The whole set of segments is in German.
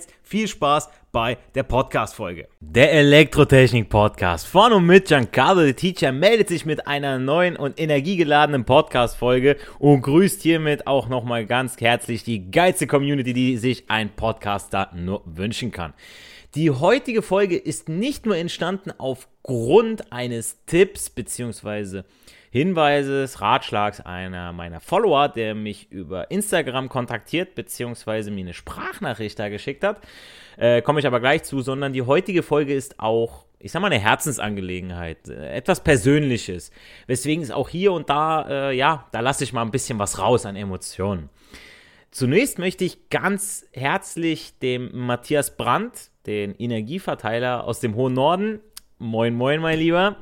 jetzt viel Spaß bei der Podcast-Folge. Der Elektrotechnik-Podcast von und mit Giancarlo the Teacher meldet sich mit einer neuen und energiegeladenen Podcast-Folge und grüßt hiermit auch nochmal ganz herzlich die geilste Community, die sich ein Podcaster nur wünschen kann. Die heutige Folge ist nicht nur entstanden aufgrund eines Tipps beziehungsweise Hinweises, Ratschlags einer meiner Follower, der mich über Instagram kontaktiert, beziehungsweise mir eine Sprachnachricht da geschickt hat. Äh, Komme ich aber gleich zu, sondern die heutige Folge ist auch, ich sag mal, eine Herzensangelegenheit, äh, etwas Persönliches. Weswegen es auch hier und da, äh, ja, da lasse ich mal ein bisschen was raus an Emotionen. Zunächst möchte ich ganz herzlich dem Matthias Brandt, den Energieverteiler aus dem hohen Norden, moin moin mein Lieber,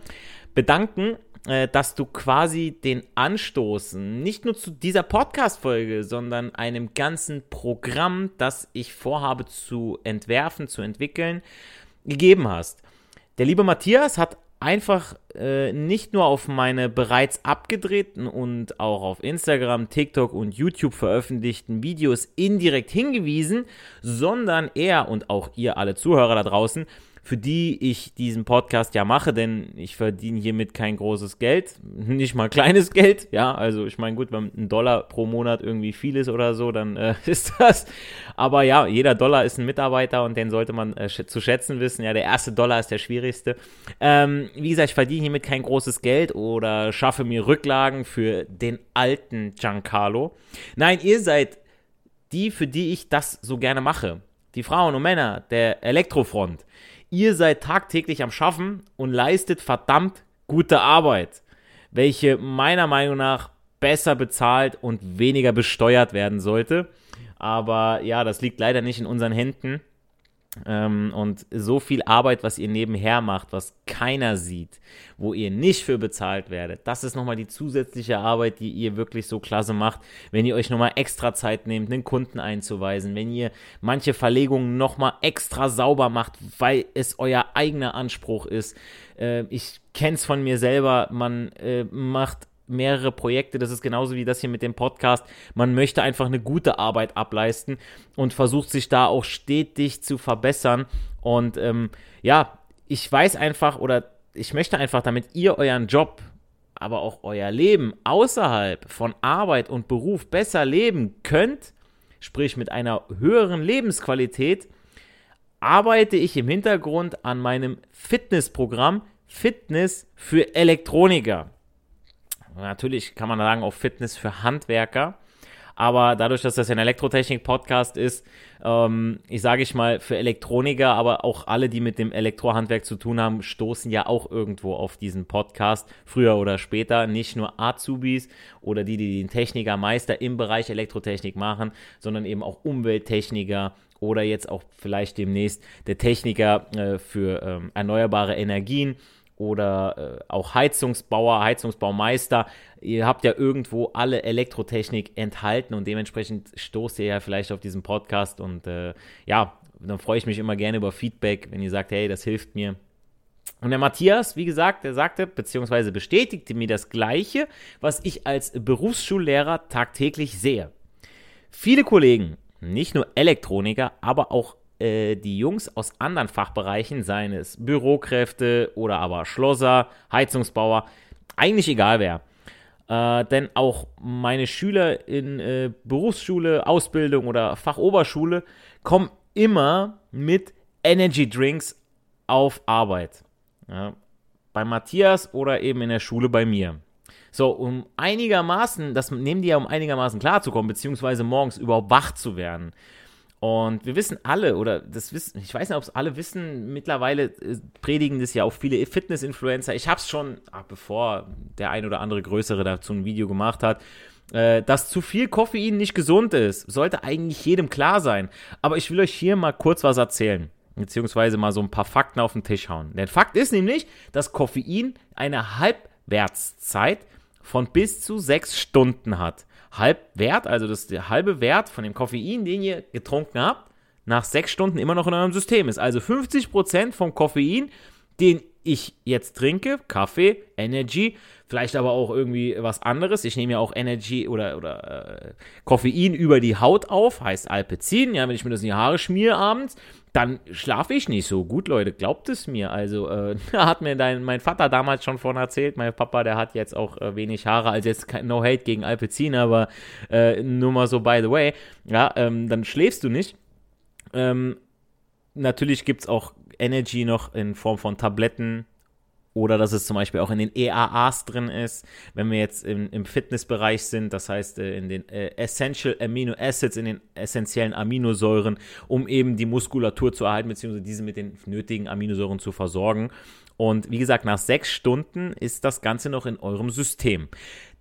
bedanken, dass du quasi den Anstoßen nicht nur zu dieser Podcast-Folge, sondern einem ganzen Programm, das ich vorhabe zu entwerfen, zu entwickeln, gegeben hast. Der liebe Matthias hat einfach äh, nicht nur auf meine bereits abgedrehten und auch auf Instagram, TikTok und YouTube veröffentlichten Videos indirekt hingewiesen, sondern er und auch ihr alle Zuhörer da draußen für die ich diesen Podcast ja mache, denn ich verdiene hiermit kein großes Geld, nicht mal kleines Geld, ja, also ich meine, gut, wenn ein Dollar pro Monat irgendwie viel ist oder so, dann äh, ist das, aber ja, jeder Dollar ist ein Mitarbeiter und den sollte man äh, zu schätzen wissen, ja, der erste Dollar ist der schwierigste. Ähm, wie gesagt, ich verdiene hiermit kein großes Geld oder schaffe mir Rücklagen für den alten Giancarlo. Nein, ihr seid die, für die ich das so gerne mache. Die Frauen und Männer der Elektrofront. Ihr seid tagtäglich am Schaffen und leistet verdammt gute Arbeit, welche meiner Meinung nach besser bezahlt und weniger besteuert werden sollte. Aber ja, das liegt leider nicht in unseren Händen. Ähm, und so viel Arbeit, was ihr nebenher macht, was keiner sieht, wo ihr nicht für bezahlt werdet, das ist nochmal die zusätzliche Arbeit, die ihr wirklich so klasse macht, wenn ihr euch nochmal extra Zeit nehmt, einen Kunden einzuweisen, wenn ihr manche Verlegungen nochmal extra sauber macht, weil es euer eigener Anspruch ist. Äh, ich kenne es von mir selber, man äh, macht mehrere Projekte. Das ist genauso wie das hier mit dem Podcast. Man möchte einfach eine gute Arbeit ableisten und versucht sich da auch stetig zu verbessern. Und ähm, ja, ich weiß einfach oder ich möchte einfach, damit ihr euren Job, aber auch euer Leben außerhalb von Arbeit und Beruf besser leben könnt, sprich mit einer höheren Lebensqualität, arbeite ich im Hintergrund an meinem Fitnessprogramm Fitness für Elektroniker. Natürlich kann man sagen, auch Fitness für Handwerker. Aber dadurch, dass das ein Elektrotechnik-Podcast ist, ähm, ich sage ich mal, für Elektroniker, aber auch alle, die mit dem Elektrohandwerk zu tun haben, stoßen ja auch irgendwo auf diesen Podcast, früher oder später. Nicht nur Azubis oder die, die den Technikermeister im Bereich Elektrotechnik machen, sondern eben auch Umwelttechniker oder jetzt auch vielleicht demnächst der Techniker äh, für ähm, erneuerbare Energien oder äh, auch Heizungsbauer, Heizungsbaumeister. Ihr habt ja irgendwo alle Elektrotechnik enthalten und dementsprechend stoßt ihr ja vielleicht auf diesen Podcast und äh, ja, dann freue ich mich immer gerne über Feedback, wenn ihr sagt, hey, das hilft mir. Und der Matthias, wie gesagt, der sagte, beziehungsweise bestätigte mir das Gleiche, was ich als Berufsschullehrer tagtäglich sehe. Viele Kollegen, nicht nur Elektroniker, aber auch äh, die Jungs aus anderen Fachbereichen, seien es Bürokräfte oder aber Schlosser, Heizungsbauer, eigentlich egal wer. Äh, denn auch meine Schüler in äh, Berufsschule, Ausbildung oder Fachoberschule kommen immer mit Energy Drinks auf Arbeit. Ja, bei Matthias oder eben in der Schule bei mir. So, um einigermaßen, das nehmen die ja, um einigermaßen klarzukommen, beziehungsweise morgens überhaupt wach zu werden. Und wir wissen alle, oder das wissen, ich weiß nicht, ob es alle wissen, mittlerweile äh, predigen das ja auch viele Fitness-Influencer. Ich habe es schon, ach, bevor der ein oder andere Größere dazu ein Video gemacht hat, äh, dass zu viel Koffein nicht gesund ist. Sollte eigentlich jedem klar sein. Aber ich will euch hier mal kurz was erzählen. Beziehungsweise mal so ein paar Fakten auf den Tisch hauen. Der Fakt ist nämlich, dass Koffein eine Halbwertszeit von bis zu sechs Stunden hat. Halbwert, also das der halbe Wert von dem Koffein, den ihr getrunken habt, nach sechs Stunden immer noch in eurem System ist. Also 50% vom Koffein, den ich jetzt trinke, Kaffee, Energy, vielleicht aber auch irgendwie was anderes. Ich nehme ja auch Energy oder, oder äh, Koffein über die Haut auf, heißt Alpezin. Ja, wenn ich mir das in die Haare schmiere abends, dann schlafe ich nicht so gut, Leute. Glaubt es mir. Also, äh, hat mir dein, mein Vater damals schon von erzählt. Mein Papa, der hat jetzt auch äh, wenig Haare. Also jetzt kein No Hate gegen Alpezin, aber äh, nur mal so by the way. Ja, ähm, dann schläfst du nicht. Ähm, natürlich gibt es auch Energy noch in Form von Tabletten oder dass es zum Beispiel auch in den EAAs drin ist, wenn wir jetzt im, im Fitnessbereich sind, das heißt äh, in den äh, Essential Amino Acids, in den essentiellen Aminosäuren, um eben die Muskulatur zu erhalten, beziehungsweise diese mit den nötigen Aminosäuren zu versorgen. Und wie gesagt, nach sechs Stunden ist das Ganze noch in eurem System.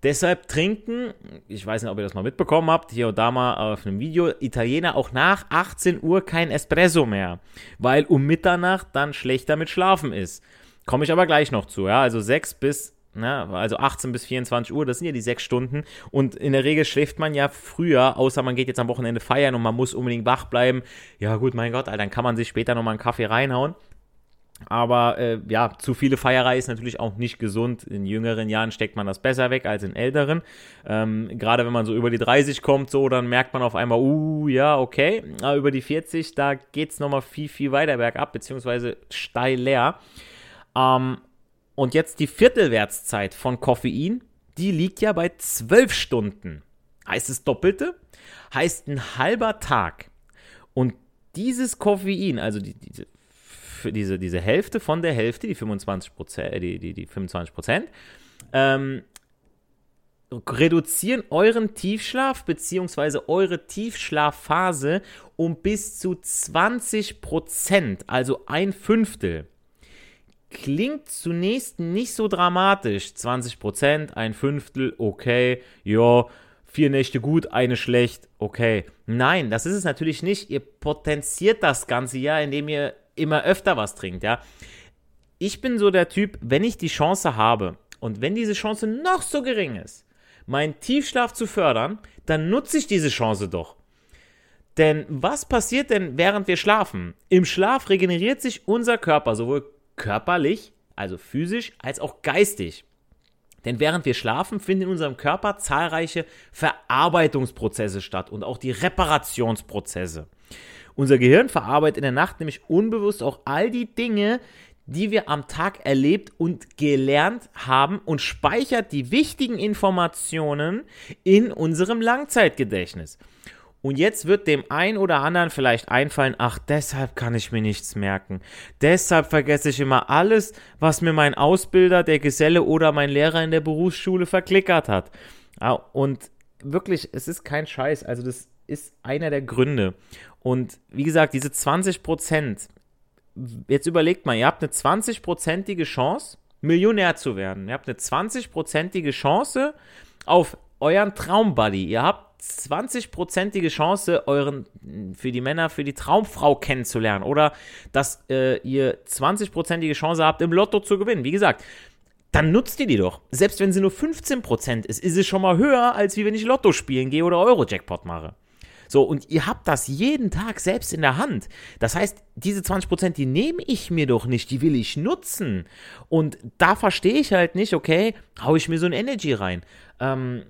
Deshalb trinken, ich weiß nicht, ob ihr das mal mitbekommen habt, hier und da mal auf einem Video, Italiener auch nach 18 Uhr kein Espresso mehr, weil um Mitternacht dann schlechter mit Schlafen ist. Komme ich aber gleich noch zu, ja. Also 6 bis, ne, also 18 bis 24 Uhr, das sind ja die 6 Stunden. Und in der Regel schläft man ja früher, außer man geht jetzt am Wochenende feiern und man muss unbedingt wach bleiben. Ja, gut, mein Gott, dann kann man sich später nochmal einen Kaffee reinhauen. Aber äh, ja, zu viele Feierei ist natürlich auch nicht gesund. In jüngeren Jahren steckt man das besser weg als in älteren. Ähm, Gerade wenn man so über die 30 kommt, so, dann merkt man auf einmal, uh, ja, okay. Aber über die 40, da geht es nochmal viel, viel weiter bergab, beziehungsweise steil leer. Ähm, und jetzt die Viertelwertszeit von Koffein, die liegt ja bei 12 Stunden. Heißt es Doppelte? Heißt ein halber Tag. Und dieses Koffein, also die, diese, diese, diese Hälfte von der Hälfte, die 25 Prozent, äh, die, die, die 25 Prozent, ähm, reduzieren euren Tiefschlaf bzw. eure Tiefschlafphase um bis zu 20 Prozent, also ein Fünftel. Klingt zunächst nicht so dramatisch. 20%, ein Fünftel, okay, ja, vier Nächte gut, eine schlecht, okay. Nein, das ist es natürlich nicht. Ihr potenziert das Ganze ja, indem ihr immer öfter was trinkt, ja. Ich bin so der Typ, wenn ich die Chance habe und wenn diese Chance noch so gering ist, meinen Tiefschlaf zu fördern, dann nutze ich diese Chance doch. Denn was passiert denn, während wir schlafen? Im Schlaf regeneriert sich unser Körper, sowohl körperlich, also physisch, als auch geistig. Denn während wir schlafen, finden in unserem Körper zahlreiche Verarbeitungsprozesse statt und auch die Reparationsprozesse. Unser Gehirn verarbeitet in der Nacht nämlich unbewusst auch all die Dinge, die wir am Tag erlebt und gelernt haben und speichert die wichtigen Informationen in unserem Langzeitgedächtnis. Und jetzt wird dem einen oder anderen vielleicht einfallen, ach, deshalb kann ich mir nichts merken. Deshalb vergesse ich immer alles, was mir mein Ausbilder, der Geselle oder mein Lehrer in der Berufsschule verklickert hat. Und wirklich, es ist kein Scheiß. Also, das ist einer der Gründe. Und wie gesagt, diese 20 Prozent, jetzt überlegt mal, ihr habt eine 20-prozentige Chance, Millionär zu werden. Ihr habt eine 20-prozentige Chance auf euren Traumbuddy. Ihr habt 20-prozentige Chance, euren, für die Männer, für die Traumfrau kennenzulernen. Oder dass äh, ihr 20-prozentige Chance habt, im Lotto zu gewinnen. Wie gesagt, dann nutzt ihr die doch. Selbst wenn sie nur 15% ist, ist es schon mal höher, als wie wenn ich Lotto spielen gehe oder Euro-Jackpot mache. So, und ihr habt das jeden Tag selbst in der Hand. Das heißt, diese 20%, die nehme ich mir doch nicht, die will ich nutzen. Und da verstehe ich halt nicht, okay, hau ich mir so ein Energy rein. Ähm,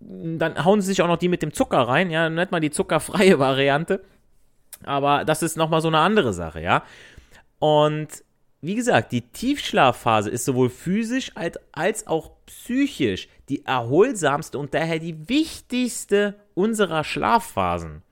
dann hauen sie sich auch noch die mit dem Zucker rein, ja, nicht mal die zuckerfreie Variante. Aber das ist nochmal so eine andere Sache, ja. Und wie gesagt, die Tiefschlafphase ist sowohl physisch als, als auch psychisch die erholsamste und daher die wichtigste unserer Schlafphasen.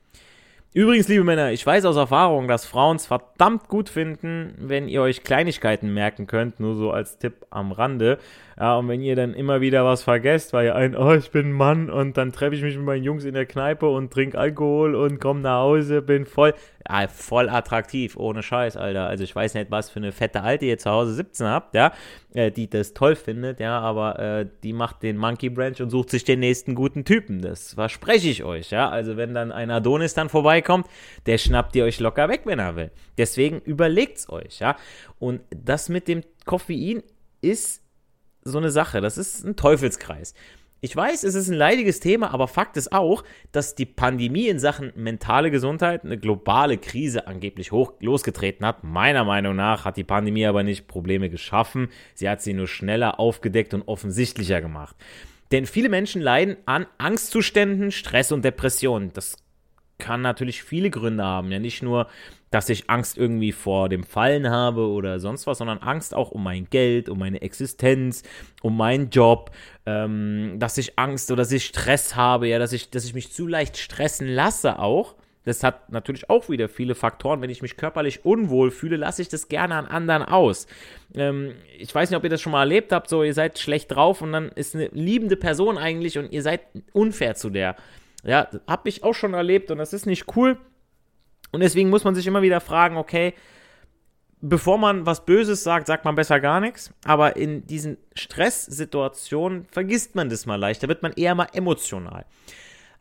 Übrigens, liebe Männer, ich weiß aus Erfahrung, dass Frauen es verdammt gut finden, wenn ihr euch Kleinigkeiten merken könnt, nur so als Tipp am Rande. Ja, und wenn ihr dann immer wieder was vergesst, weil ihr ein, oh, ich bin Mann und dann treffe ich mich mit meinen Jungs in der Kneipe und trinke Alkohol und komme nach Hause, bin voll, ja, voll attraktiv, ohne Scheiß, Alter. Also ich weiß nicht, was für eine fette Alte ihr zu Hause 17 habt, ja, äh, die das toll findet, ja, aber äh, die macht den Monkey Branch und sucht sich den nächsten guten Typen. Das verspreche ich euch, ja. Also wenn dann ein Adonis dann vorbeikommt, der schnappt ihr euch locker weg, wenn er will. Deswegen überlegt's euch, ja. Und das mit dem Koffein ist so eine Sache. Das ist ein Teufelskreis. Ich weiß, es ist ein leidiges Thema, aber Fakt ist auch, dass die Pandemie in Sachen mentale Gesundheit eine globale Krise angeblich hoch losgetreten hat. Meiner Meinung nach hat die Pandemie aber nicht Probleme geschaffen, sie hat sie nur schneller aufgedeckt und offensichtlicher gemacht. Denn viele Menschen leiden an Angstzuständen, Stress und Depressionen. Das kann natürlich viele Gründe haben. Ja, nicht nur dass ich Angst irgendwie vor dem Fallen habe oder sonst was, sondern Angst auch um mein Geld, um meine Existenz, um meinen Job, ähm, dass ich Angst oder dass ich Stress habe, ja, dass ich, dass ich mich zu leicht stressen lasse auch. Das hat natürlich auch wieder viele Faktoren. Wenn ich mich körperlich unwohl fühle, lasse ich das gerne an anderen aus. Ähm, ich weiß nicht, ob ihr das schon mal erlebt habt, so ihr seid schlecht drauf und dann ist eine liebende Person eigentlich und ihr seid unfair zu der. Ja, habe ich auch schon erlebt und das ist nicht cool. Und deswegen muss man sich immer wieder fragen, okay, bevor man was Böses sagt, sagt man besser gar nichts. Aber in diesen Stresssituationen vergisst man das mal leicht. Da wird man eher mal emotional.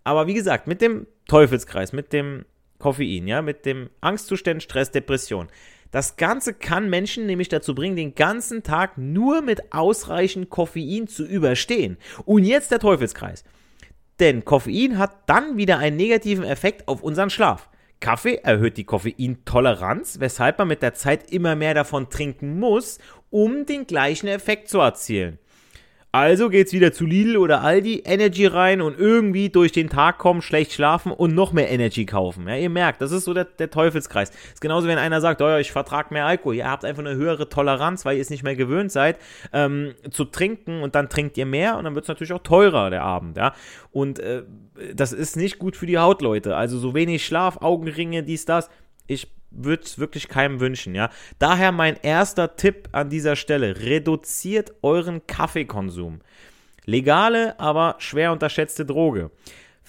Aber wie gesagt, mit dem Teufelskreis, mit dem Koffein, ja, mit dem Angstzuständen, Stress, Depression. Das Ganze kann Menschen nämlich dazu bringen, den ganzen Tag nur mit ausreichend Koffein zu überstehen. Und jetzt der Teufelskreis. Denn Koffein hat dann wieder einen negativen Effekt auf unseren Schlaf. Kaffee erhöht die Koffeintoleranz, weshalb man mit der Zeit immer mehr davon trinken muss, um den gleichen Effekt zu erzielen. Also geht's wieder zu Lidl oder Aldi, Energy rein und irgendwie durch den Tag kommen, schlecht schlafen und noch mehr Energy kaufen. Ja, ihr merkt, das ist so der, der Teufelskreis. Ist genauso, wenn einer sagt, oh, ich vertrag mehr Alkohol. Ihr habt einfach eine höhere Toleranz, weil ihr es nicht mehr gewöhnt seid, ähm, zu trinken und dann trinkt ihr mehr und dann wird es natürlich auch teurer, der Abend, ja. Und äh, das ist nicht gut für die Haut, Leute. Also so wenig Schlaf, Augenringe, dies, das. Ich würde es wirklich keinem wünschen, ja. Daher mein erster Tipp an dieser Stelle: Reduziert euren Kaffeekonsum. Legale, aber schwer unterschätzte Droge.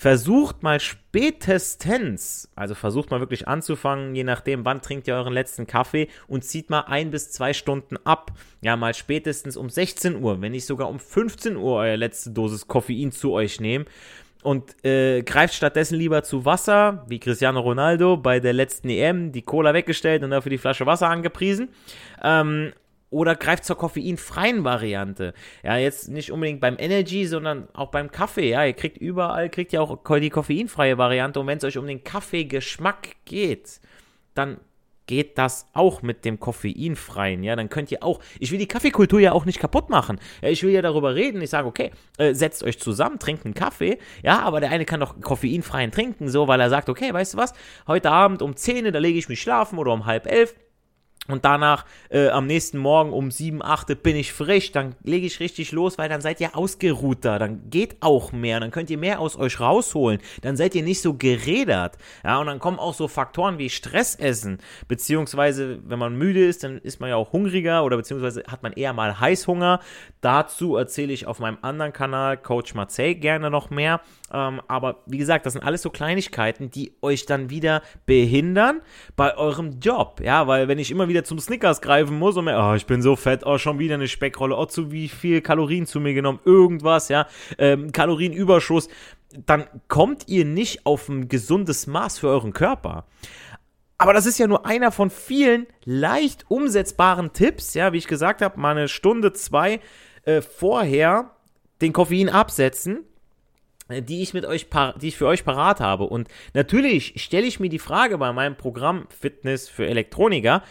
Versucht mal spätestens, also versucht mal wirklich anzufangen, je nachdem, wann trinkt ihr euren letzten Kaffee und zieht mal ein bis zwei Stunden ab. Ja, mal spätestens um 16 Uhr, wenn nicht sogar um 15 Uhr eure letzte Dosis Koffein zu euch nehmen und äh, greift stattdessen lieber zu Wasser, wie Cristiano Ronaldo bei der letzten EM, die Cola weggestellt und dafür die Flasche Wasser angepriesen. Ähm, oder greift zur koffeinfreien Variante. Ja, jetzt nicht unbedingt beim Energy, sondern auch beim Kaffee. Ja, ihr kriegt überall, kriegt ihr auch die koffeinfreie Variante. Und wenn es euch um den Kaffeegeschmack geht, dann geht das auch mit dem koffeinfreien, ja, dann könnt ihr auch, ich will die Kaffeekultur ja auch nicht kaputt machen, ja, ich will ja darüber reden, ich sage, okay, äh, setzt euch zusammen, trinkt einen Kaffee, ja, aber der eine kann doch koffeinfreien trinken, so, weil er sagt, okay, weißt du was, heute Abend um 10, da lege ich mich schlafen oder um halb elf, und danach äh, am nächsten Morgen um 7, 8 bin ich frisch, dann lege ich richtig los, weil dann seid ihr ausgeruhter, dann geht auch mehr, dann könnt ihr mehr aus euch rausholen, dann seid ihr nicht so gerädert. Ja, und dann kommen auch so Faktoren wie Stressessen, beziehungsweise wenn man müde ist, dann ist man ja auch hungriger oder beziehungsweise hat man eher mal Heißhunger. Dazu erzähle ich auf meinem anderen Kanal, Coach Marcel, gerne noch mehr. Ähm, aber wie gesagt, das sind alles so Kleinigkeiten, die euch dann wieder behindern bei eurem Job. Ja, weil wenn ich immer wieder zum Snickers greifen muss und mir, oh, ich bin so fett, oh, schon wieder eine Speckrolle, oh, zu wie viel Kalorien zu mir genommen, irgendwas, ja, ähm, Kalorienüberschuss, dann kommt ihr nicht auf ein gesundes Maß für euren Körper. Aber das ist ja nur einer von vielen leicht umsetzbaren Tipps, ja, wie ich gesagt habe, mal eine Stunde, zwei äh, vorher den Koffein absetzen die ich mit euch, die ich für euch parat habe. Und natürlich stelle ich mir die Frage bei meinem Programm Fitness für Elektroniker,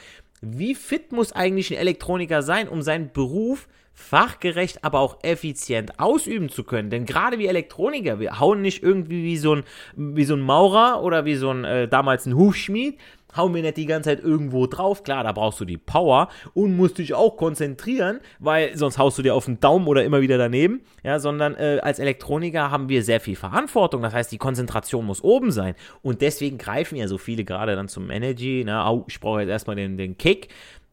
wie fit muss eigentlich ein Elektroniker sein, um seinen Beruf fachgerecht, aber auch effizient ausüben zu können. Denn gerade wie Elektroniker, wir hauen nicht irgendwie wie so ein, wie so ein Maurer oder wie so ein äh, damals ein Hufschmied, hau mir nicht die ganze Zeit irgendwo drauf. Klar, da brauchst du die Power und musst dich auch konzentrieren, weil sonst haust du dir auf den Daumen oder immer wieder daneben. Ja, sondern äh, als Elektroniker haben wir sehr viel Verantwortung. Das heißt, die Konzentration muss oben sein. Und deswegen greifen ja so viele gerade dann zum Energy. Ne? Oh, ich brauche jetzt erstmal den, den Kick.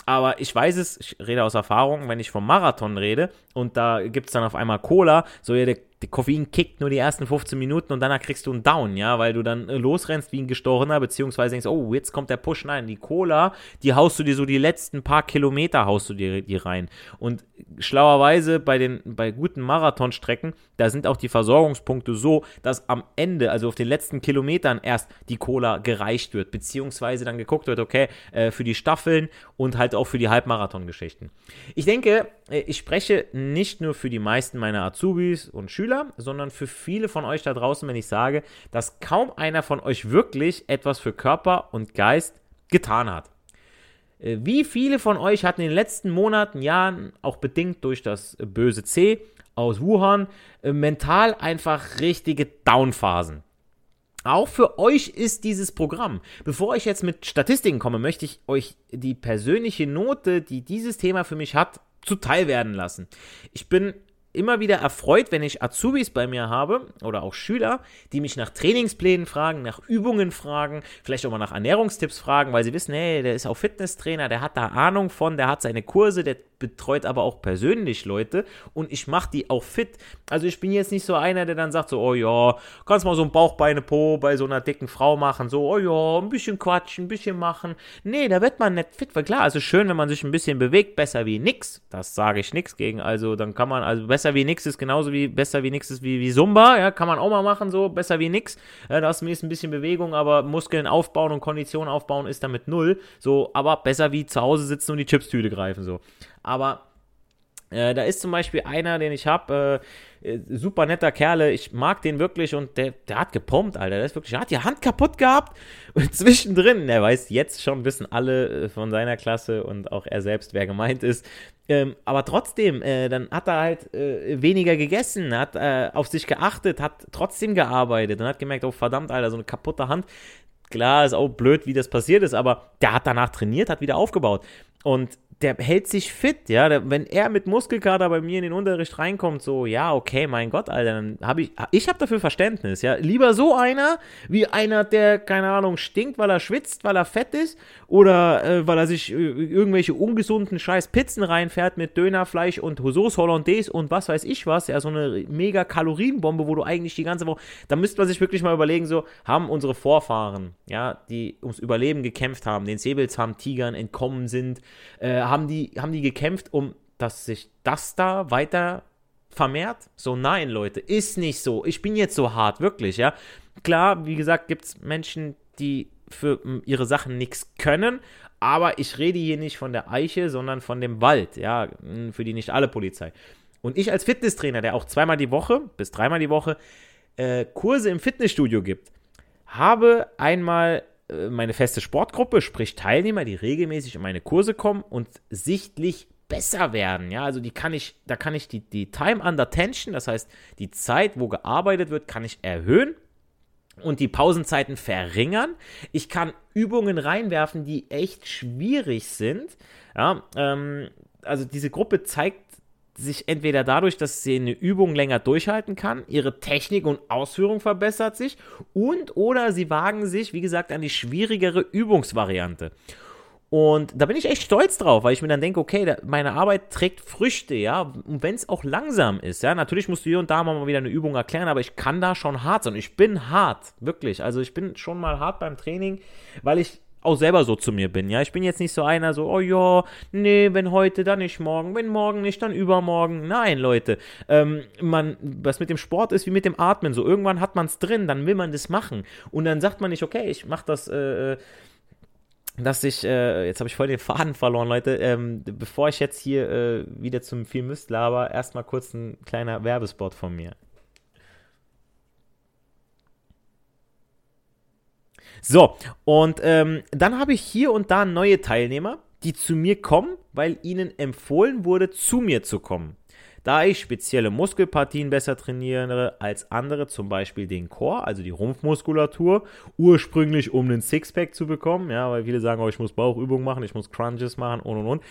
Aber ich weiß es, ich rede aus Erfahrung, wenn ich vom Marathon rede und da gibt es dann auf einmal Cola, so ja, der der Koffein kickt nur die ersten 15 Minuten und danach kriegst du einen Down, ja, weil du dann äh, losrennst wie ein Gestochener, beziehungsweise denkst, oh, jetzt kommt der Push. Nein, die Cola, die haust du dir so die letzten paar Kilometer haust du dir die rein. Und schlauerweise bei den, bei guten Marathonstrecken, da sind auch die Versorgungspunkte so, dass am Ende, also auf den letzten Kilometern erst die Cola gereicht wird, beziehungsweise dann geguckt wird, okay, äh, für die Staffeln und halt auch für die Halbmarathon-Geschichten. Ich denke, äh, ich spreche nicht nur für die meisten meiner Azubis und Schüler, Schüler, sondern für viele von euch da draußen, wenn ich sage, dass kaum einer von euch wirklich etwas für Körper und Geist getan hat. Äh, wie viele von euch hatten in den letzten Monaten, Jahren, auch bedingt durch das böse C aus Wuhan, äh, mental einfach richtige Downphasen? Auch für euch ist dieses Programm. Bevor ich jetzt mit Statistiken komme, möchte ich euch die persönliche Note, die dieses Thema für mich hat, zuteil werden lassen. Ich bin immer wieder erfreut, wenn ich Azubis bei mir habe oder auch Schüler, die mich nach Trainingsplänen fragen, nach Übungen fragen, vielleicht auch mal nach Ernährungstipps fragen, weil sie wissen, hey, der ist auch Fitnesstrainer, der hat da Ahnung von, der hat seine Kurse, der betreut aber auch persönlich Leute und ich mache die auch fit. Also ich bin jetzt nicht so einer, der dann sagt so, oh ja, kannst mal so ein Bauchbeine Po bei so einer dicken Frau machen, so, oh ja, ein bisschen quatschen, ein bisschen machen. Nee, da wird man nicht fit, weil klar, also schön, wenn man sich ein bisschen bewegt, besser wie nix. Das sage ich nichts gegen, also dann kann man, also besser wie nix ist genauso wie, besser wie nix ist wie, wie Zumba, ja, kann man auch mal machen, so, besser wie nix. Ja, da du ein bisschen Bewegung, aber Muskeln aufbauen und Kondition aufbauen ist damit null. So, aber besser wie zu Hause sitzen und die Chipstüte greifen, so. Aber äh, da ist zum Beispiel einer, den ich habe, äh, äh, super netter Kerle, ich mag den wirklich und der, der hat gepumpt, Alter. Der ist wirklich, der hat die Hand kaputt gehabt und zwischendrin, er weiß jetzt schon, wissen alle äh, von seiner Klasse und auch er selbst, wer gemeint ist. Ähm, aber trotzdem, äh, dann hat er halt äh, weniger gegessen, hat auf sich geachtet, hat trotzdem gearbeitet und hat gemerkt, oh verdammt, Alter, so eine kaputte Hand. Klar, ist auch blöd, wie das passiert ist, aber der hat danach trainiert, hat wieder aufgebaut. Und der hält sich fit, ja. Der, wenn er mit Muskelkater bei mir in den Unterricht reinkommt, so, ja, okay, mein Gott, Alter, dann habe ich, ich habe dafür Verständnis, ja. Lieber so einer, wie einer, der, keine Ahnung, stinkt, weil er schwitzt, weil er fett ist, oder äh, weil er sich äh, irgendwelche ungesunden scheiß Pizzen reinfährt mit Dönerfleisch und Sauce Hollandaise und was weiß ich was, ja, so eine mega Kalorienbombe, wo du eigentlich die ganze Woche, da müsste man sich wirklich mal überlegen, so, haben unsere Vorfahren, ja, die ums Überleben gekämpft haben, den Säbelzahntigern entkommen sind, äh, haben die, haben die gekämpft, um dass sich das da weiter vermehrt? So, nein, Leute, ist nicht so. Ich bin jetzt so hart, wirklich, ja. Klar, wie gesagt, gibt es Menschen, die für ihre Sachen nichts können, aber ich rede hier nicht von der Eiche, sondern von dem Wald, ja, für die nicht alle Polizei. Und ich als Fitnesstrainer, der auch zweimal die Woche bis dreimal die Woche äh, Kurse im Fitnessstudio gibt, habe einmal meine feste Sportgruppe, sprich Teilnehmer, die regelmäßig in meine Kurse kommen und sichtlich besser werden. Ja, also die kann ich, da kann ich die, die Time under Tension, das heißt die Zeit, wo gearbeitet wird, kann ich erhöhen. und die Pausenzeiten verringern. Ich kann Übungen reinwerfen, die echt schwierig sind. Ja, ähm, also diese Gruppe zeigt sich entweder dadurch, dass sie eine Übung länger durchhalten kann, ihre Technik und Ausführung verbessert sich und oder sie wagen sich, wie gesagt, an die schwierigere Übungsvariante. Und da bin ich echt stolz drauf, weil ich mir dann denke, okay, meine Arbeit trägt Früchte, ja, und wenn es auch langsam ist, ja, natürlich musst du hier und da mal wieder eine Übung erklären, aber ich kann da schon hart sein. Ich bin hart, wirklich. Also ich bin schon mal hart beim Training, weil ich auch selber so zu mir bin, ja. Ich bin jetzt nicht so einer, so, oh ja, nee, wenn heute, dann nicht morgen, wenn morgen nicht, dann übermorgen. Nein, Leute, ähm, man, was mit dem Sport ist wie mit dem Atmen, so, irgendwann hat man es drin, dann will man das machen. Und dann sagt man nicht, okay, ich mach das, äh, äh dass ich, äh, jetzt habe ich voll den Faden verloren, Leute. Ähm, bevor ich jetzt hier äh, wieder zum viel Mist laber, erstmal kurz ein kleiner Werbespot von mir. So, und ähm, dann habe ich hier und da neue Teilnehmer, die zu mir kommen, weil ihnen empfohlen wurde, zu mir zu kommen da ich spezielle Muskelpartien besser trainiere als andere, zum Beispiel den Core, also die Rumpfmuskulatur, ursprünglich um einen Sixpack zu bekommen, ja, weil viele sagen, oh, ich muss Bauchübungen machen, ich muss Crunches machen und und und.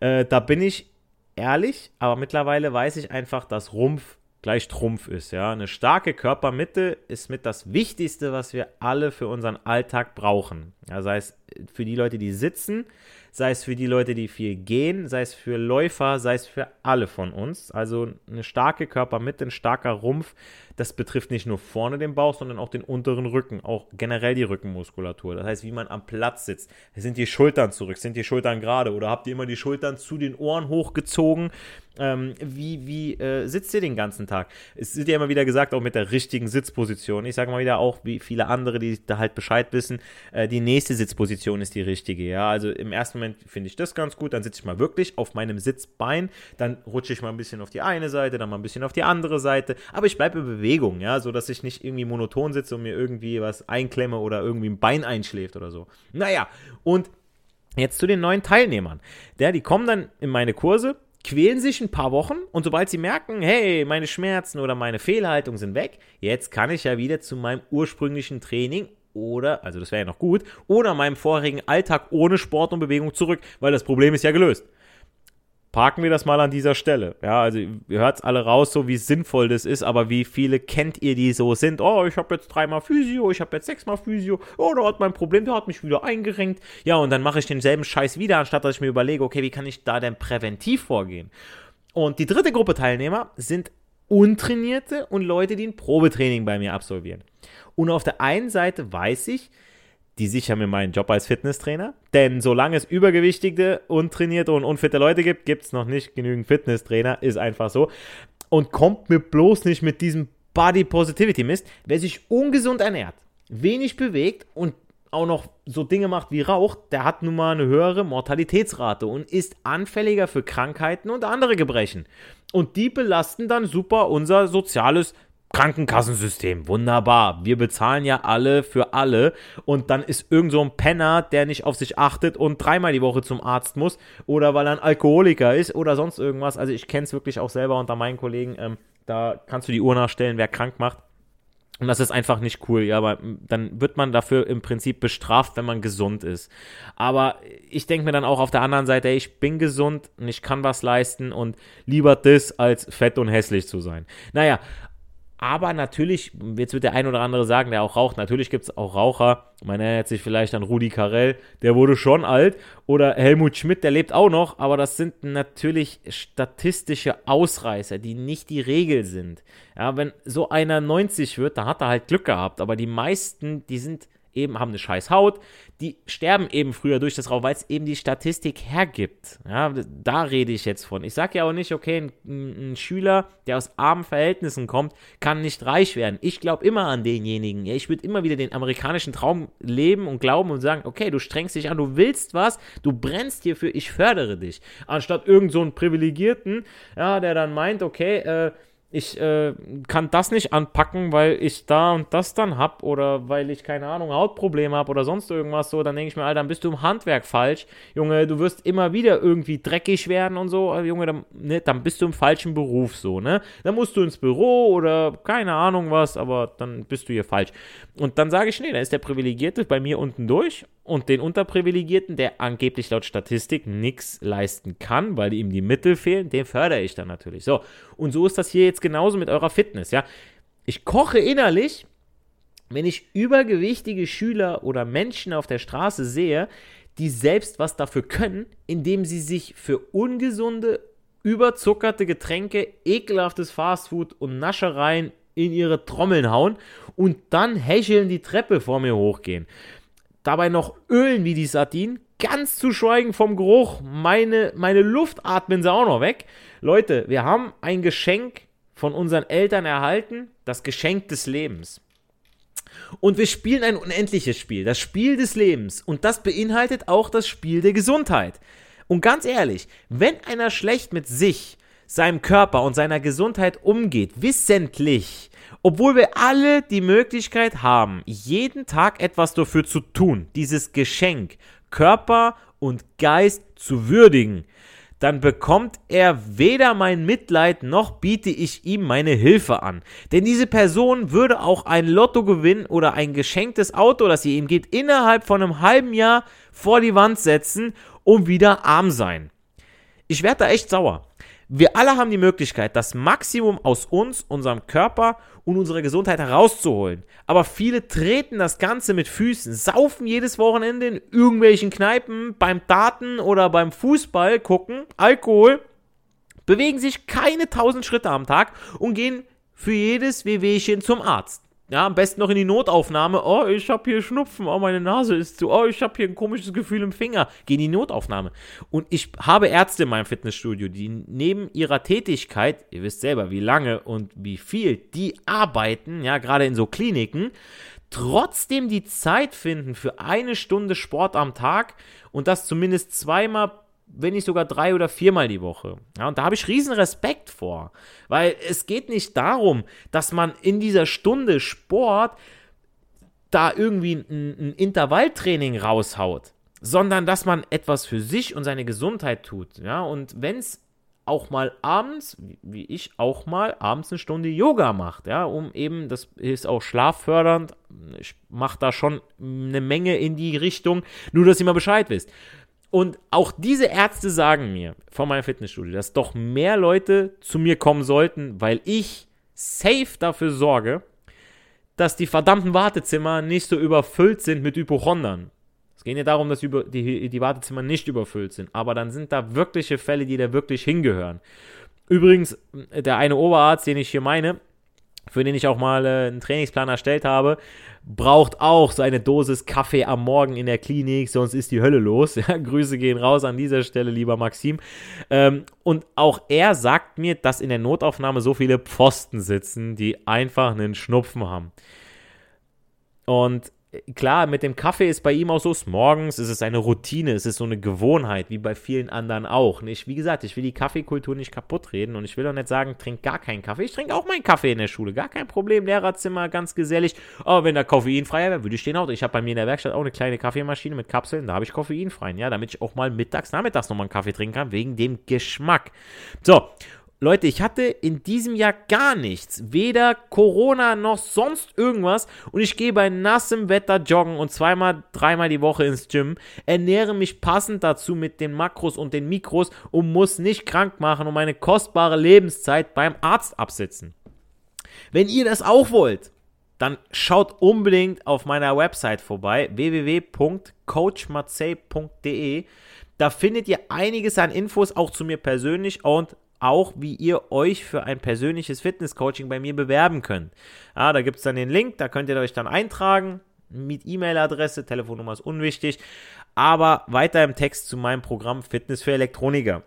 Äh, da bin ich ehrlich, aber mittlerweile weiß ich einfach, dass Rumpf gleich Trumpf ist, ja. Eine starke Körpermitte ist mit das Wichtigste, was wir alle für unseren Alltag brauchen. Ja, sei es für die Leute, die sitzen, sei es für die Leute, die viel gehen, sei es für Läufer, sei es für alle von uns. Also eine starke Körpermitte, ein starker Rumpf, das betrifft nicht nur vorne den Bauch, sondern auch den unteren Rücken, auch generell die Rückenmuskulatur. Das heißt, wie man am Platz sitzt. Sind die Schultern zurück? Sind die Schultern gerade? Oder habt ihr immer die Schultern zu den Ohren hochgezogen? Ähm, wie wie äh, sitzt ihr den ganzen Tag? Es wird ja immer wieder gesagt, auch mit der richtigen Sitzposition. Ich sage mal wieder auch, wie viele andere, die da halt Bescheid wissen, äh, die nächste Sitzposition ist die richtige. Ja, also im ersten Moment finde ich das ganz gut. Dann sitze ich mal wirklich auf meinem Sitzbein. Dann rutsche ich mal ein bisschen auf die eine Seite, dann mal ein bisschen auf die andere Seite. Aber ich bleibe in Bewegung, ja, so dass ich nicht irgendwie monoton sitze und mir irgendwie was einklemme oder irgendwie ein Bein einschläft oder so. Naja, und Jetzt zu den neuen Teilnehmern. Der, die kommen dann in meine Kurse, quälen sich ein paar Wochen und sobald sie merken, hey, meine Schmerzen oder meine Fehlhaltung sind weg, jetzt kann ich ja wieder zu meinem ursprünglichen Training oder, also das wäre ja noch gut, oder meinem vorherigen Alltag ohne Sport und Bewegung zurück, weil das Problem ist ja gelöst. Parken wir das mal an dieser Stelle. Ja, also ihr hört es alle raus, so wie sinnvoll das ist, aber wie viele kennt ihr, die so sind? Oh, ich habe jetzt dreimal Physio, ich habe jetzt sechsmal Physio, oh, da hat mein Problem, der hat mich wieder eingerenkt. Ja, und dann mache ich denselben Scheiß wieder, anstatt dass ich mir überlege, okay, wie kann ich da denn präventiv vorgehen? Und die dritte Gruppe Teilnehmer sind Untrainierte und Leute, die ein Probetraining bei mir absolvieren. Und auf der einen Seite weiß ich, die sichern mir meinen Job als Fitnesstrainer. Denn solange es übergewichtige, untrainierte und unfitte Leute gibt, gibt es noch nicht genügend Fitnesstrainer. Ist einfach so. Und kommt mir bloß nicht mit diesem Body Positivity Mist. Wer sich ungesund ernährt, wenig bewegt und auch noch so Dinge macht wie Rauch, der hat nun mal eine höhere Mortalitätsrate und ist anfälliger für Krankheiten und andere Gebrechen. Und die belasten dann super unser soziales Krankenkassensystem, wunderbar. Wir bezahlen ja alle für alle und dann ist irgend so ein Penner, der nicht auf sich achtet und dreimal die Woche zum Arzt muss oder weil er ein Alkoholiker ist oder sonst irgendwas. Also ich kenne es wirklich auch selber unter meinen Kollegen. Ähm, da kannst du die Uhr nachstellen, wer krank macht. Und das ist einfach nicht cool, ja, aber dann wird man dafür im Prinzip bestraft, wenn man gesund ist. Aber ich denke mir dann auch auf der anderen Seite, ich bin gesund und ich kann was leisten und lieber das, als fett und hässlich zu sein. Naja, aber natürlich, jetzt wird der ein oder andere sagen, der auch raucht, natürlich gibt es auch Raucher. Man erinnert sich vielleicht an Rudi Carell, der wurde schon alt. Oder Helmut Schmidt, der lebt auch noch. Aber das sind natürlich statistische Ausreißer, die nicht die Regel sind. Ja, wenn so einer 90 wird, dann hat er halt Glück gehabt. Aber die meisten, die sind eben haben eine scheiß Haut, die sterben eben früher durch das Rauchen, weil es eben die Statistik hergibt. Ja, da rede ich jetzt von. Ich sage ja auch nicht, okay, ein, ein, Schüler, der aus armen Verhältnissen kommt, kann nicht reich werden. Ich glaube immer an denjenigen. Ich würde immer wieder den amerikanischen Traum leben und glauben und sagen, okay, du strengst dich an, du willst was, du brennst hierfür, ich fördere dich. Anstatt irgend so einen Privilegierten, ja, der dann meint, okay, äh, ich äh, kann das nicht anpacken, weil ich da und das dann hab oder weil ich keine Ahnung Hautprobleme habe oder sonst irgendwas so, dann denke ich mir, Alter, dann bist du im Handwerk falsch, Junge, du wirst immer wieder irgendwie dreckig werden und so, Junge, dann, ne, dann bist du im falschen Beruf so, ne? Dann musst du ins Büro oder keine Ahnung was, aber dann bist du hier falsch. Und dann sage ich, nee, dann ist der Privilegierte bei mir unten durch und den Unterprivilegierten, der angeblich laut Statistik nichts leisten kann, weil ihm die Mittel fehlen, den fördere ich dann natürlich. So, und so ist das hier jetzt genauso mit eurer Fitness, ja. Ich koche innerlich, wenn ich übergewichtige Schüler oder Menschen auf der Straße sehe, die selbst was dafür können, indem sie sich für ungesunde, überzuckerte Getränke, ekelhaftes Fastfood und Naschereien in ihre Trommeln hauen und dann hecheln die Treppe vor mir hochgehen dabei noch ölen wie die Sardinen, ganz zu schweigen vom Geruch, meine, meine Luft atmen sie auch noch weg. Leute, wir haben ein Geschenk von unseren Eltern erhalten, das Geschenk des Lebens. Und wir spielen ein unendliches Spiel, das Spiel des Lebens. Und das beinhaltet auch das Spiel der Gesundheit. Und ganz ehrlich, wenn einer schlecht mit sich, seinem Körper und seiner Gesundheit umgeht, wissentlich, obwohl wir alle die Möglichkeit haben, jeden Tag etwas dafür zu tun, dieses Geschenk Körper und Geist zu würdigen, dann bekommt er weder mein Mitleid noch biete ich ihm meine Hilfe an. Denn diese Person würde auch ein Lottogewinn oder ein geschenktes Auto, das ihr ihm geht, innerhalb von einem halben Jahr vor die Wand setzen und wieder arm sein. Ich werde da echt sauer. Wir alle haben die Möglichkeit, das Maximum aus uns, unserem Körper und unserer Gesundheit herauszuholen. Aber viele treten das Ganze mit Füßen, saufen jedes Wochenende in irgendwelchen Kneipen, beim Daten oder beim Fußball gucken, Alkohol, bewegen sich keine tausend Schritte am Tag und gehen für jedes Wehwehchen zum Arzt. Ja, am besten noch in die Notaufnahme. Oh, ich habe hier Schnupfen. Oh, meine Nase ist zu. Oh, ich habe hier ein komisches Gefühl im Finger. Geh in die Notaufnahme. Und ich habe Ärzte in meinem Fitnessstudio, die neben ihrer Tätigkeit, ihr wisst selber, wie lange und wie viel die arbeiten, ja, gerade in so Kliniken, trotzdem die Zeit finden für eine Stunde Sport am Tag und das zumindest zweimal wenn nicht sogar drei oder viermal die Woche. Ja, und da habe ich riesen Respekt vor, weil es geht nicht darum, dass man in dieser Stunde Sport da irgendwie ein, ein Intervalltraining raushaut, sondern dass man etwas für sich und seine Gesundheit tut. Ja, und wenn es auch mal abends, wie ich auch mal abends eine Stunde Yoga macht, ja, um eben, das ist auch schlaffördernd. Ich mache da schon eine Menge in die Richtung, nur dass ihr mal Bescheid wisst. Und auch diese Ärzte sagen mir von meinem Fitnessstudio, dass doch mehr Leute zu mir kommen sollten, weil ich safe dafür sorge, dass die verdammten Wartezimmer nicht so überfüllt sind mit Hypochondern. Es geht ja darum, dass die, die Wartezimmer nicht überfüllt sind, aber dann sind da wirkliche Fälle, die da wirklich hingehören. Übrigens, der eine Oberarzt, den ich hier meine, für den ich auch mal äh, einen Trainingsplan erstellt habe, braucht auch seine Dosis Kaffee am Morgen in der Klinik, sonst ist die Hölle los. Ja, Grüße gehen raus an dieser Stelle, lieber Maxim. Ähm, und auch er sagt mir, dass in der Notaufnahme so viele Pfosten sitzen, die einfach einen Schnupfen haben. Und klar, mit dem Kaffee ist bei ihm auch so, morgens ist es eine Routine, es ist so eine Gewohnheit, wie bei vielen anderen auch. Nicht? Wie gesagt, ich will die Kaffeekultur nicht kaputt reden und ich will auch nicht sagen, trink gar keinen Kaffee. Ich trinke auch meinen Kaffee in der Schule, gar kein Problem, Lehrerzimmer, ganz gesellig. Aber wenn da koffeinfrei wäre, würde ich den auch. Ich habe bei mir in der Werkstatt auch eine kleine Kaffeemaschine mit Kapseln, da habe ich koffeinfreien, ja, damit ich auch mal mittags, nachmittags nochmal einen Kaffee trinken kann, wegen dem Geschmack. So, Leute, ich hatte in diesem Jahr gar nichts. Weder Corona noch sonst irgendwas. Und ich gehe bei nassem Wetter joggen und zweimal, dreimal die Woche ins Gym. Ernähre mich passend dazu mit den Makros und den Mikros und muss nicht krank machen und meine kostbare Lebenszeit beim Arzt absitzen. Wenn ihr das auch wollt, dann schaut unbedingt auf meiner Website vorbei www.coachmatzey.de. Da findet ihr einiges an Infos auch zu mir persönlich und auch, wie ihr euch für ein persönliches Fitness-Coaching bei mir bewerben könnt. Ja, da gibt es dann den Link, da könnt ihr euch dann eintragen mit E-Mail-Adresse, Telefonnummer ist unwichtig. Aber weiter im Text zu meinem Programm Fitness für Elektroniker.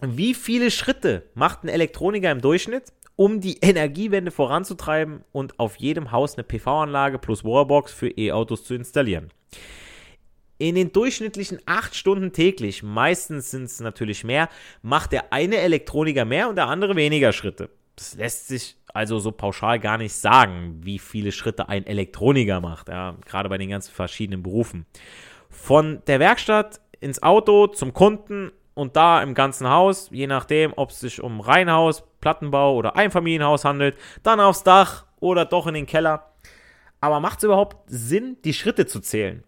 Wie viele Schritte macht ein Elektroniker im Durchschnitt, um die Energiewende voranzutreiben und auf jedem Haus eine PV-Anlage plus Wallbox für E-Autos zu installieren? In den durchschnittlichen acht Stunden täglich, meistens sind es natürlich mehr, macht der eine Elektroniker mehr und der andere weniger Schritte. Das lässt sich also so pauschal gar nicht sagen, wie viele Schritte ein Elektroniker macht, ja, gerade bei den ganzen verschiedenen Berufen. Von der Werkstatt ins Auto zum Kunden und da im ganzen Haus, je nachdem, ob es sich um Reihenhaus, Plattenbau oder Einfamilienhaus handelt, dann aufs Dach oder doch in den Keller. Aber macht es überhaupt Sinn, die Schritte zu zählen?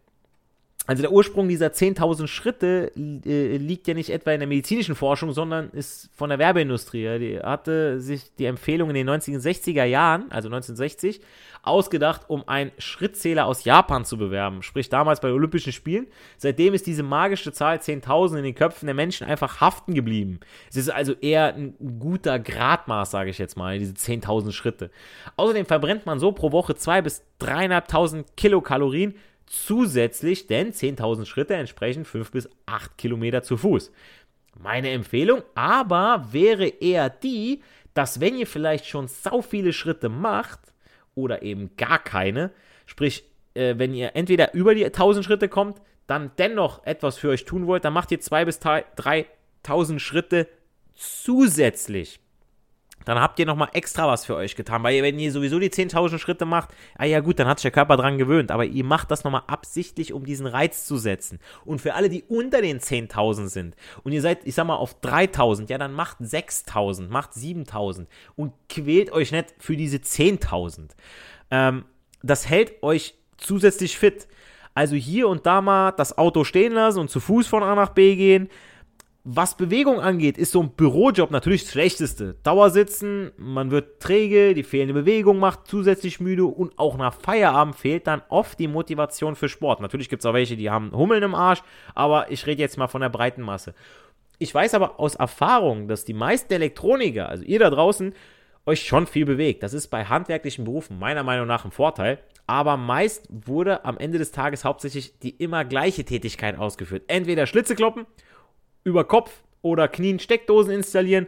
Also der Ursprung dieser 10.000 Schritte äh, liegt ja nicht etwa in der medizinischen Forschung, sondern ist von der Werbeindustrie. Die hatte sich die Empfehlung in den 1960er Jahren, also 1960, ausgedacht, um einen Schrittzähler aus Japan zu bewerben. Sprich damals bei Olympischen Spielen. Seitdem ist diese magische Zahl 10.000 in den Köpfen der Menschen einfach haften geblieben. Es ist also eher ein guter Gradmaß, sage ich jetzt mal, diese 10.000 Schritte. Außerdem verbrennt man so pro Woche 2.000 bis 3.500 Kilokalorien zusätzlich, denn 10.000 Schritte entsprechen 5 bis 8 Kilometer zu Fuß. Meine Empfehlung aber wäre eher die, dass wenn ihr vielleicht schon sau viele Schritte macht oder eben gar keine, sprich, äh, wenn ihr entweder über die 1000 Schritte kommt, dann dennoch etwas für euch tun wollt, dann macht ihr 2.000 bis 3.000 Schritte zusätzlich dann habt ihr nochmal extra was für euch getan. Weil wenn ihr sowieso die 10.000 Schritte macht, ah ja gut, dann hat sich der Körper dran gewöhnt. Aber ihr macht das nochmal absichtlich, um diesen Reiz zu setzen. Und für alle, die unter den 10.000 sind und ihr seid, ich sag mal, auf 3.000, ja, dann macht 6.000, macht 7.000 und quält euch nicht für diese 10.000. Ähm, das hält euch zusätzlich fit. Also hier und da mal das Auto stehen lassen und zu Fuß von A nach B gehen was Bewegung angeht, ist so ein Bürojob natürlich das Schlechteste. Dauersitzen, man wird träge, die fehlende Bewegung macht zusätzlich müde und auch nach Feierabend fehlt dann oft die Motivation für Sport. Natürlich gibt es auch welche, die haben Hummeln im Arsch, aber ich rede jetzt mal von der breiten Masse. Ich weiß aber aus Erfahrung, dass die meisten Elektroniker, also ihr da draußen, euch schon viel bewegt. Das ist bei handwerklichen Berufen meiner Meinung nach ein Vorteil. Aber meist wurde am Ende des Tages hauptsächlich die immer gleiche Tätigkeit ausgeführt. Entweder Schlitze kloppen über Kopf oder Knien Steckdosen installieren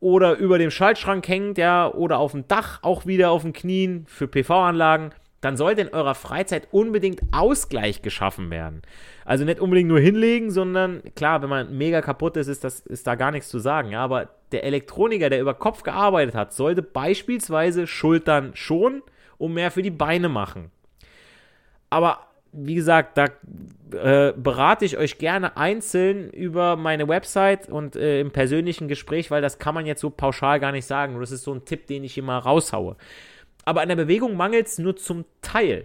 oder über dem Schaltschrank hängt, ja, oder auf dem Dach auch wieder auf den Knien für PV-Anlagen, dann sollte in eurer Freizeit unbedingt Ausgleich geschaffen werden. Also nicht unbedingt nur hinlegen, sondern klar, wenn man mega kaputt ist, ist, das, ist da gar nichts zu sagen. Ja, aber der Elektroniker, der über Kopf gearbeitet hat, sollte beispielsweise Schultern schonen und mehr für die Beine machen. Aber wie gesagt, da äh, berate ich euch gerne einzeln über meine Website und äh, im persönlichen Gespräch, weil das kann man jetzt so pauschal gar nicht sagen. Das ist so ein Tipp, den ich immer raushaue. Aber an der Bewegung mangelt es nur zum Teil.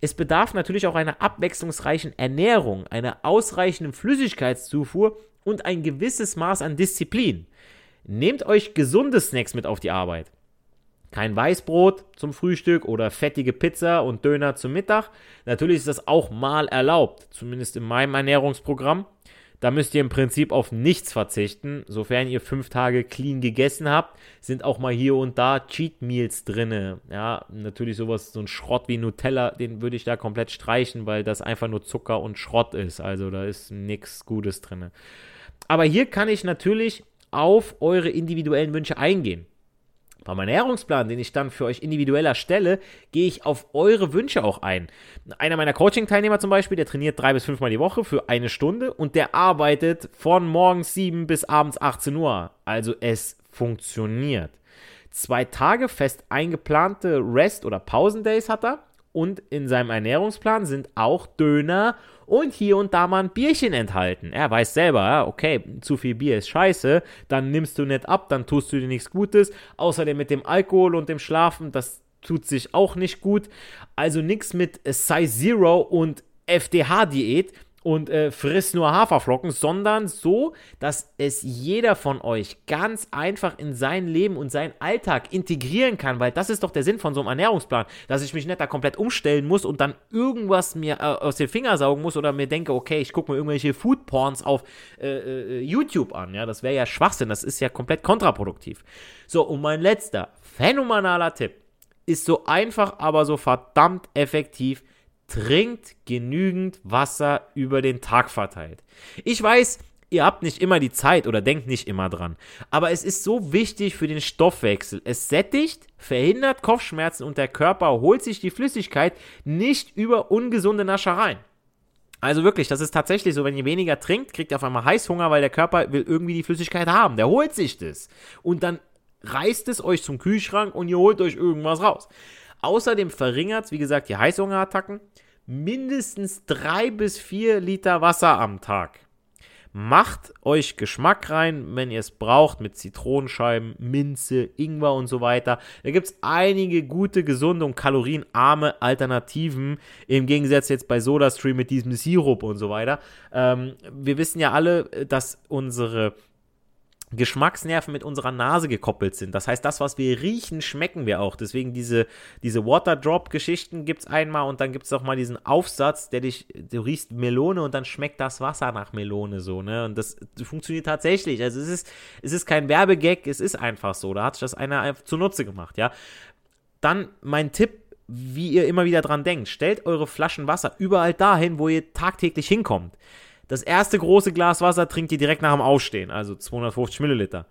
Es bedarf natürlich auch einer abwechslungsreichen Ernährung, einer ausreichenden Flüssigkeitszufuhr und ein gewisses Maß an Disziplin. Nehmt euch gesunde Snacks mit auf die Arbeit. Kein Weißbrot zum Frühstück oder fettige Pizza und Döner zum Mittag. Natürlich ist das auch mal erlaubt, zumindest in meinem Ernährungsprogramm. Da müsst ihr im Prinzip auf nichts verzichten. Sofern ihr fünf Tage clean gegessen habt, sind auch mal hier und da Cheat Meals drinne. Ja, natürlich sowas, so ein Schrott wie Nutella, den würde ich da komplett streichen, weil das einfach nur Zucker und Schrott ist. Also da ist nichts Gutes drinne. Aber hier kann ich natürlich auf eure individuellen Wünsche eingehen. Bei meinem Ernährungsplan, den ich dann für euch individuell erstelle, gehe ich auf eure Wünsche auch ein. Einer meiner Coaching-Teilnehmer zum Beispiel, der trainiert drei bis fünfmal die Woche für eine Stunde und der arbeitet von morgens 7 bis abends 18 Uhr. Also es funktioniert. Zwei Tage fest eingeplante Rest- oder Pausendays hat er und in seinem Ernährungsplan sind auch Döner und hier und da mal ein Bierchen enthalten. Er weiß selber, okay, zu viel Bier ist scheiße, dann nimmst du nicht ab, dann tust du dir nichts Gutes. Außerdem mit dem Alkohol und dem Schlafen, das tut sich auch nicht gut. Also nichts mit Size Zero und FDH-Diät und äh, frisst nur Haferflocken, sondern so, dass es jeder von euch ganz einfach in sein Leben und seinen Alltag integrieren kann, weil das ist doch der Sinn von so einem Ernährungsplan, dass ich mich nicht da komplett umstellen muss und dann irgendwas mir äh, aus den Finger saugen muss oder mir denke, okay, ich gucke mir irgendwelche Foodporns auf äh, äh, YouTube an, ja, das wäre ja Schwachsinn, das ist ja komplett kontraproduktiv. So, und mein letzter phänomenaler Tipp ist so einfach, aber so verdammt effektiv trinkt genügend Wasser über den Tag verteilt. Ich weiß, ihr habt nicht immer die Zeit oder denkt nicht immer dran, aber es ist so wichtig für den Stoffwechsel. Es sättigt, verhindert Kopfschmerzen und der Körper holt sich die Flüssigkeit nicht über ungesunde Naschereien. Also wirklich, das ist tatsächlich so, wenn ihr weniger trinkt, kriegt ihr auf einmal Heißhunger, weil der Körper will irgendwie die Flüssigkeit haben. Der holt sich das. Und dann reißt es euch zum Kühlschrank und ihr holt euch irgendwas raus. Außerdem verringert es, wie gesagt, die Heißhungerattacken mindestens drei bis vier Liter Wasser am Tag. Macht euch Geschmack rein, wenn ihr es braucht, mit Zitronenscheiben, Minze, Ingwer und so weiter. Da gibt es einige gute, gesunde und kalorienarme Alternativen. Im Gegensatz jetzt bei SodaStream mit diesem Sirup und so weiter. Ähm, wir wissen ja alle, dass unsere Geschmacksnerven mit unserer Nase gekoppelt sind. Das heißt, das, was wir riechen, schmecken wir auch. Deswegen diese, diese Waterdrop-Geschichten gibt es einmal und dann gibt es auch mal diesen Aufsatz, der dich, du riechst Melone und dann schmeckt das Wasser nach Melone so, ne? Und das funktioniert tatsächlich. Also es ist, es ist kein Werbegag, es ist einfach so. Da hat sich das einer zunutze gemacht, ja. Dann mein Tipp, wie ihr immer wieder dran denkt. Stellt eure Flaschen Wasser überall dahin, wo ihr tagtäglich hinkommt. Das erste große Glas Wasser trinkt ihr direkt nach dem Aufstehen, also 250 Milliliter.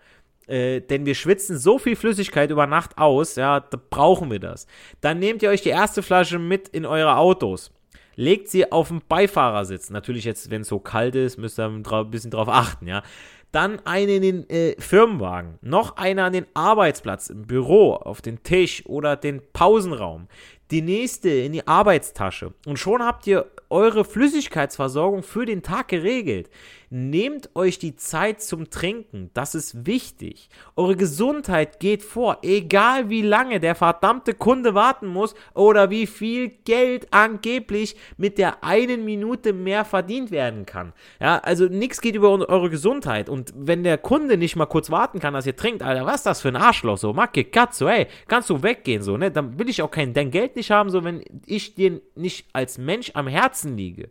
Äh, denn wir schwitzen so viel Flüssigkeit über Nacht aus, ja, da brauchen wir das. Dann nehmt ihr euch die erste Flasche mit in eure Autos. Legt sie auf den Beifahrersitz. Natürlich jetzt, wenn es so kalt ist, müsst ihr ein bisschen drauf achten, ja. Dann eine in den äh, Firmenwagen. Noch eine an den Arbeitsplatz, im Büro, auf den Tisch oder den Pausenraum. Die nächste in die Arbeitstasche. Und schon habt ihr eure Flüssigkeitsversorgung für den Tag geregelt. Nehmt euch die Zeit zum Trinken, das ist wichtig. Eure Gesundheit geht vor, egal wie lange der verdammte Kunde warten muss oder wie viel Geld angeblich mit der einen Minute mehr verdient werden kann. Ja, also nichts geht über eure Gesundheit und wenn der Kunde nicht mal kurz warten kann, dass ihr trinkt, Alter, was ist das für ein Arschloch so, Macke, Katze, ey, kannst du weggehen so, ne? Dann will ich auch kein dein Geld nicht haben, so wenn ich dir nicht als Mensch am Herzen liege.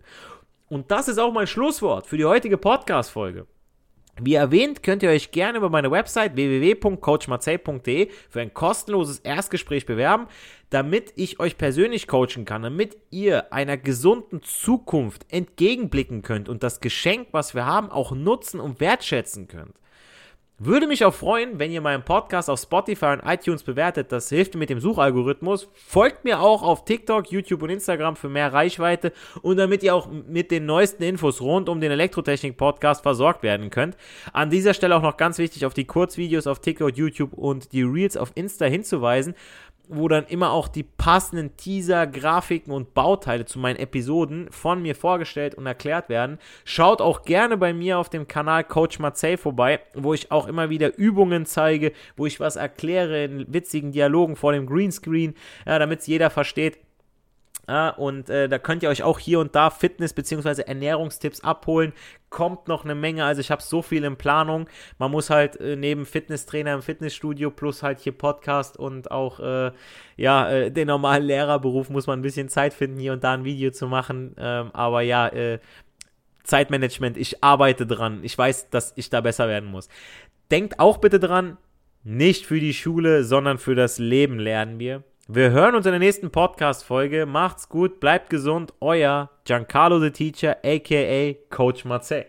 Und das ist auch mein Schlusswort für die heutige Podcast-Folge. Wie erwähnt, könnt ihr euch gerne über meine Website www.coachmarcel.de für ein kostenloses Erstgespräch bewerben, damit ich euch persönlich coachen kann, damit ihr einer gesunden Zukunft entgegenblicken könnt und das Geschenk, was wir haben, auch nutzen und wertschätzen könnt. Würde mich auch freuen, wenn ihr meinen Podcast auf Spotify und iTunes bewertet. Das hilft mir mit dem Suchalgorithmus. Folgt mir auch auf TikTok, YouTube und Instagram für mehr Reichweite und damit ihr auch mit den neuesten Infos rund um den Elektrotechnik-Podcast versorgt werden könnt. An dieser Stelle auch noch ganz wichtig, auf die Kurzvideos auf TikTok, YouTube und die Reels auf Insta hinzuweisen wo dann immer auch die passenden Teaser, Grafiken und Bauteile zu meinen Episoden von mir vorgestellt und erklärt werden. Schaut auch gerne bei mir auf dem Kanal Coach Marcel vorbei, wo ich auch immer wieder Übungen zeige, wo ich was erkläre in witzigen Dialogen vor dem Greenscreen, ja, damit es jeder versteht. Ja, und äh, da könnt ihr euch auch hier und da Fitness- bzw. Ernährungstipps abholen. Kommt noch eine Menge, also ich habe so viel in Planung. Man muss halt äh, neben Fitnesstrainer im Fitnessstudio plus halt hier Podcast und auch äh, ja, äh, den normalen Lehrerberuf muss man ein bisschen Zeit finden, hier und da ein Video zu machen. Ähm, aber ja, äh, Zeitmanagement, ich arbeite dran. Ich weiß, dass ich da besser werden muss. Denkt auch bitte dran, nicht für die Schule, sondern für das Leben lernen wir. Wir hören uns in der nächsten Podcast-Folge. Macht's gut, bleibt gesund. Euer Giancarlo the Teacher, aka Coach Marcel.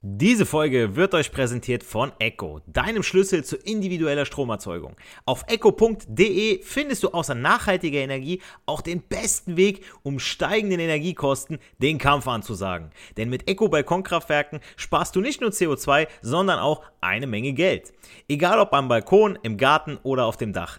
Diese Folge wird euch präsentiert von Echo, deinem Schlüssel zu individueller Stromerzeugung. Auf echo.de findest du außer nachhaltiger Energie auch den besten Weg, um steigenden Energiekosten den Kampf anzusagen. Denn mit Echo Balkonkraftwerken sparst du nicht nur CO2, sondern auch eine Menge Geld. Egal ob am Balkon, im Garten oder auf dem Dach.